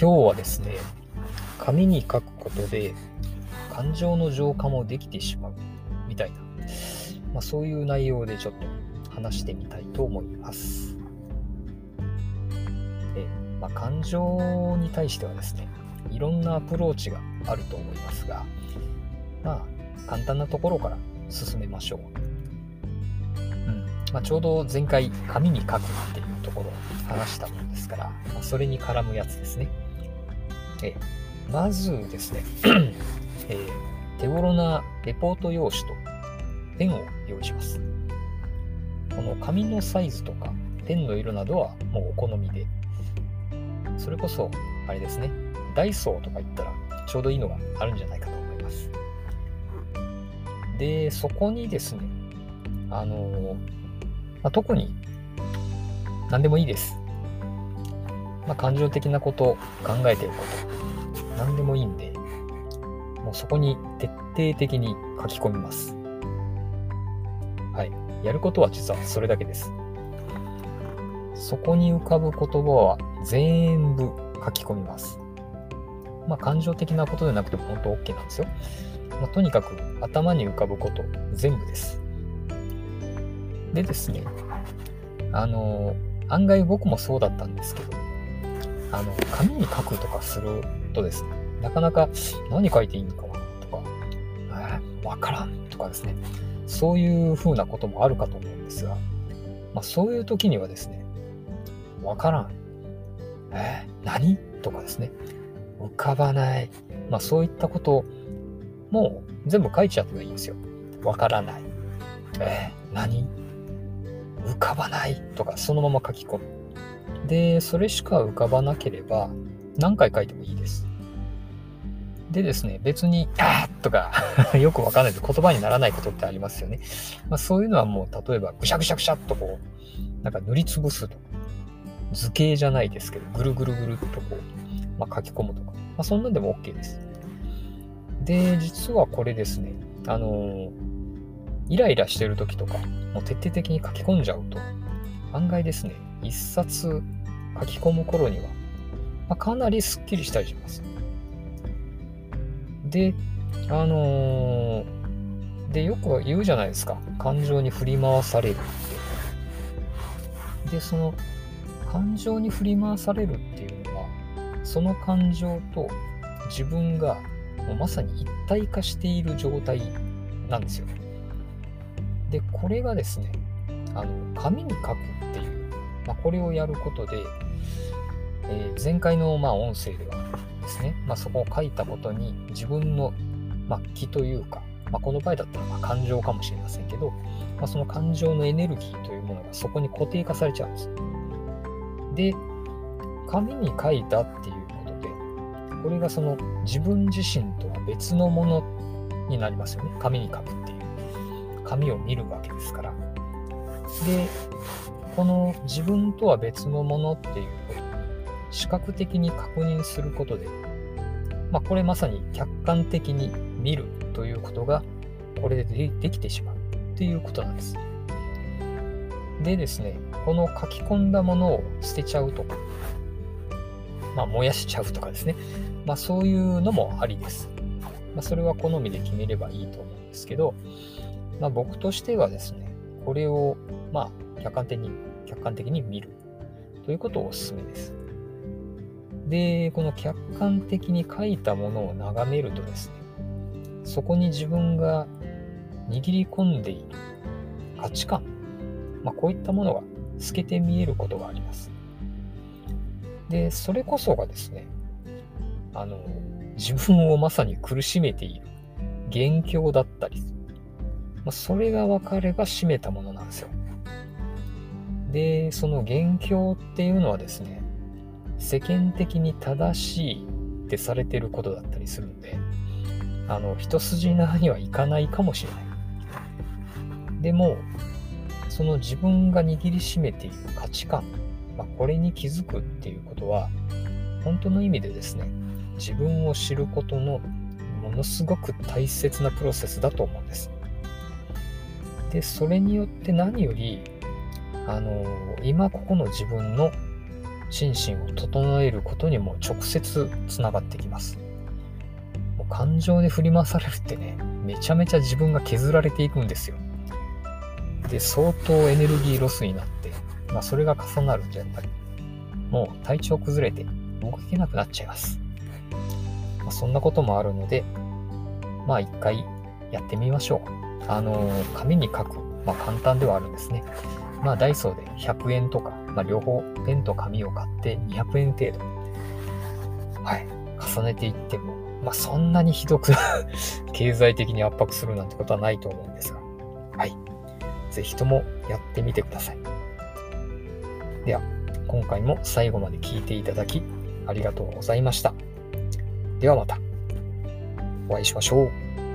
今日はですね、紙に書くことで感情の浄化もできてしまうみたいな、まあ、そういう内容でちょっと話してみたいと思います。でまあ、感情に対してはですね、いろんなアプローチがあると思いますが、まあ、簡単なところから進めましょう。うんまあ、ちょうど前回、紙に書くっていうところを話したものですから、まあ、それに絡むやつですね。えまずですね、えー、手頃なレポート用紙とペンを用意します。この紙のサイズとかペンの色などはもうお好みで、それこそ、あれですね、ダイソーとか言ったらちょうどいいのがあるんじゃないかと思います。で、そこにですね、あのまあ、特に何でもいいです。まあ、感情的なこと、考えてること、何でもいいんで、もうそこに徹底的に書き込みます。はい。やることは実はそれだけです。そこに浮かぶ言葉は全部書き込みます。まあ、感情的なことでなくても本当 OK なんですよ。まあ、とにかく頭に浮かぶこと全部です。でですね、あの、案外僕もそうだったんですけど、あの、紙に書くとかするとですね、なかなか何書いていいのかなとか、え、わからんとかですね、そういうふうなこともあるかと思うんですが、まあ、そういう時にはですね、わからん。えー、何とかですね、浮かばない。まあそういったことも全部書いちゃってもいいんですよ。わからない。えー、何？浮かばないとかそのまま書き込む。で、それしか浮かばなければ何回書いてもいいです。でですね、別に、あーとか よくわかんないで言葉にならないことってありますよね。まあ、そういうのはもう、例えば、ぐしゃぐしゃぐしゃっとこう、なんか塗りつぶすとか、図形じゃないですけど、ぐるぐるぐるっとこう、まあ、書き込むとか、まあ、そんなんでも OK です。で、実はこれですね、あのー、イライラしてる時とか、もう徹底的に書き込んじゃうと、案外ですね、一冊書き込む頃には、まあ、かなりスッキリしたりします。で、あのー、で、よく言うじゃないですか。感情に振り回されるって。で、その、感情に振り回されるっていうのは、その感情と自分がもうまさに一体化している状態なんですよ。で、これがですね、あの紙に書くっていう、まあ、これをやることで、えー、前回のまあ音声ではですね、まあ、そこを書いたことに自分の、まあ、気というか、まあ、この場合だったらま感情かもしれませんけど、まあ、その感情のエネルギーというものがそこに固定化されちゃうんです。で、紙に書いたっていうことで、これがその自分自身とは別のものになりますよね。紙に書くっていう。紙を見るわけですから。で、この自分とは別のものっていうこと視覚的に確認することで、まあ、これまさに客観的に見るということがこれでできてしまうっていうことなんです。でですね、この書き込んだものを捨てちゃうとか、まあ、燃やしちゃうとかですね、まあ、そういうのもありです。まあ、それは好みで決めればいいと思うんですけど、まあ、僕としてはですね、これを、まあ、客観的に、客観的に見るということをお勧めです。で、この客観的に書いたものを眺めるとですね、そこに自分が握り込んでいる価値観、まあ、こういったものが透けて見えることがあります。で、それこそがですね、あの、自分をまさに苦しめている元凶だったり、まあ、それが分かれば占めたものなんですよ。で、その元凶っていうのはですね、世間的に正しいってされてることだったりするんで、あの、一筋縄にはいかないかもしれない。でも、その自分が握りしめている価値観、まあ、これに気づくっていうことは、本当の意味でですね、自分を知ることのものすごく大切なプロセスだと思うんです。で、それによって何より、あの、今ここの自分の心身を整えることにも直接つながってきます。もう感情で振り回されるってねめちゃめちゃ自分が削られていくんですよ。で相当エネルギーロスになって、まあ、それが重なるとやっぱりもう体調崩れて動けなくなっちゃいます、まあ、そんなこともあるのでまあ一回やってみましょう。あの紙に書く、まあ、簡単ではあるんですねまあダイソーで100円とか、まあ、両方ペンと紙を買って200円程度はい重ねていってもまあそんなにひどく 経済的に圧迫するなんてことはないと思うんですがはいぜひともやってみてください。では、今回も最後まで聞いていただきありがとうございました。ではまたお会いしましょう。